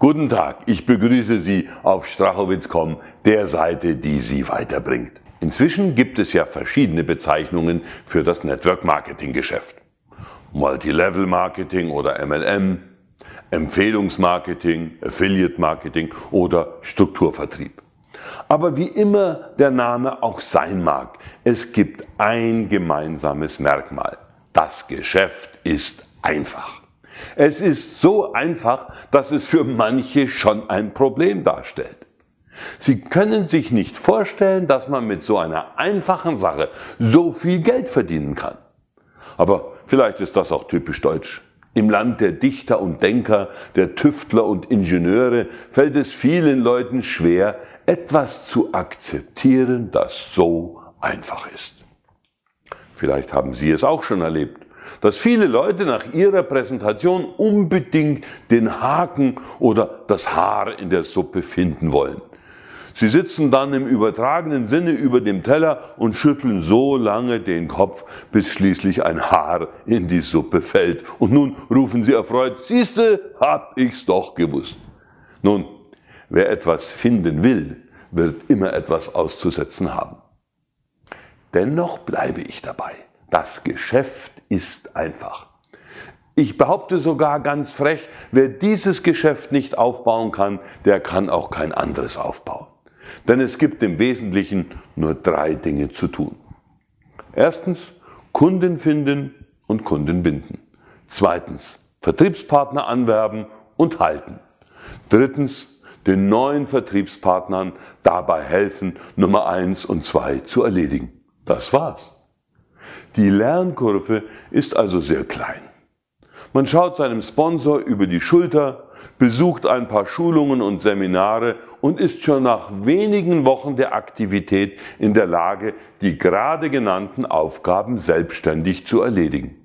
Guten Tag, ich begrüße Sie auf strachowitz.com, der Seite, die Sie weiterbringt. Inzwischen gibt es ja verschiedene Bezeichnungen für das Network Marketing Geschäft. Multilevel Marketing oder MLM, Empfehlungsmarketing, Affiliate Marketing oder Strukturvertrieb. Aber wie immer der Name auch sein mag, es gibt ein gemeinsames Merkmal. Das Geschäft ist einfach. Es ist so einfach, dass es für manche schon ein Problem darstellt. Sie können sich nicht vorstellen, dass man mit so einer einfachen Sache so viel Geld verdienen kann. Aber vielleicht ist das auch typisch deutsch. Im Land der Dichter und Denker, der Tüftler und Ingenieure fällt es vielen Leuten schwer, etwas zu akzeptieren, das so einfach ist. Vielleicht haben Sie es auch schon erlebt dass viele Leute nach ihrer Präsentation unbedingt den Haken oder das Haar in der Suppe finden wollen. Sie sitzen dann im übertragenen Sinne über dem Teller und schütteln so lange den Kopf, bis schließlich ein Haar in die Suppe fällt. Und nun rufen sie erfreut, siehste, hab ich's doch gewusst. Nun, wer etwas finden will, wird immer etwas auszusetzen haben. Dennoch bleibe ich dabei. Das Geschäft ist einfach. Ich behaupte sogar ganz frech, wer dieses Geschäft nicht aufbauen kann, der kann auch kein anderes aufbauen. Denn es gibt im Wesentlichen nur drei Dinge zu tun. Erstens, Kunden finden und Kunden binden. Zweitens, Vertriebspartner anwerben und halten. Drittens, den neuen Vertriebspartnern dabei helfen, Nummer eins und zwei zu erledigen. Das war's. Die Lernkurve ist also sehr klein. Man schaut seinem Sponsor über die Schulter, besucht ein paar Schulungen und Seminare und ist schon nach wenigen Wochen der Aktivität in der Lage, die gerade genannten Aufgaben selbstständig zu erledigen.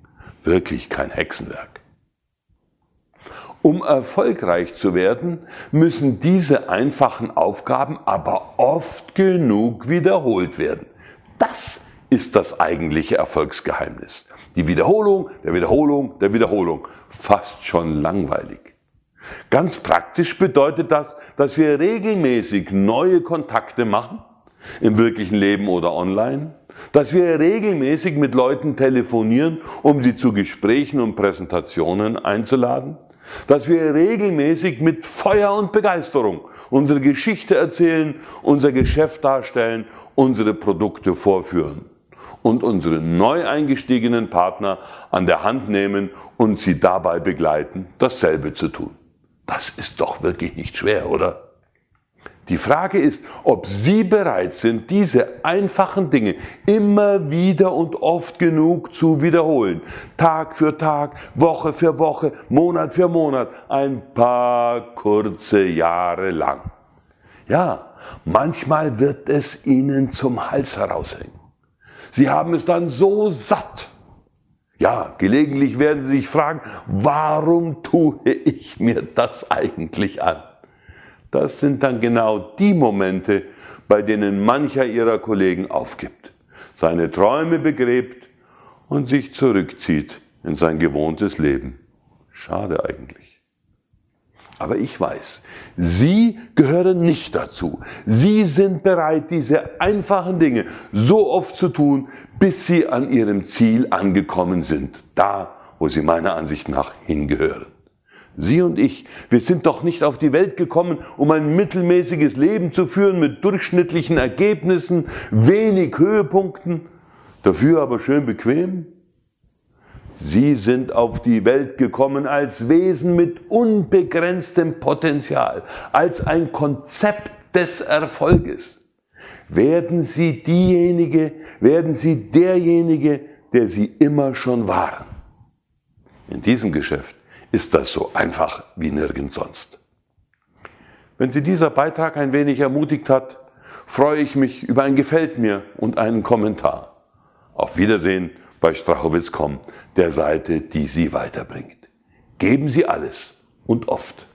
Wirklich kein Hexenwerk. Um erfolgreich zu werden, müssen diese einfachen Aufgaben aber oft genug wiederholt werden. Das ist das eigentliche Erfolgsgeheimnis. Die Wiederholung, der Wiederholung, der Wiederholung. Fast schon langweilig. Ganz praktisch bedeutet das, dass wir regelmäßig neue Kontakte machen, im wirklichen Leben oder online, dass wir regelmäßig mit Leuten telefonieren, um sie zu Gesprächen und Präsentationen einzuladen, dass wir regelmäßig mit Feuer und Begeisterung unsere Geschichte erzählen, unser Geschäft darstellen, unsere Produkte vorführen und unsere neu eingestiegenen Partner an der Hand nehmen und sie dabei begleiten, dasselbe zu tun. Das ist doch wirklich nicht schwer, oder? Die Frage ist, ob Sie bereit sind, diese einfachen Dinge immer wieder und oft genug zu wiederholen. Tag für Tag, Woche für Woche, Monat für Monat, ein paar kurze Jahre lang. Ja, manchmal wird es Ihnen zum Hals heraushängen. Sie haben es dann so satt. Ja, gelegentlich werden Sie sich fragen, warum tue ich mir das eigentlich an? Das sind dann genau die Momente, bei denen mancher Ihrer Kollegen aufgibt, seine Träume begräbt und sich zurückzieht in sein gewohntes Leben. Schade eigentlich. Aber ich weiß, Sie gehören nicht dazu. Sie sind bereit, diese einfachen Dinge so oft zu tun, bis Sie an Ihrem Ziel angekommen sind. Da, wo Sie meiner Ansicht nach hingehören. Sie und ich, wir sind doch nicht auf die Welt gekommen, um ein mittelmäßiges Leben zu führen mit durchschnittlichen Ergebnissen, wenig Höhepunkten, dafür aber schön bequem. Sie sind auf die Welt gekommen als Wesen mit unbegrenztem Potenzial, als ein Konzept des Erfolges. Werden Sie diejenige, werden Sie derjenige, der Sie immer schon waren. In diesem Geschäft ist das so einfach wie nirgends sonst. Wenn Sie dieser Beitrag ein wenig ermutigt hat, freue ich mich über ein Gefällt mir und einen Kommentar. Auf Wiedersehen bei Strachowitz.com, der Seite, die Sie weiterbringt. Geben Sie alles und oft.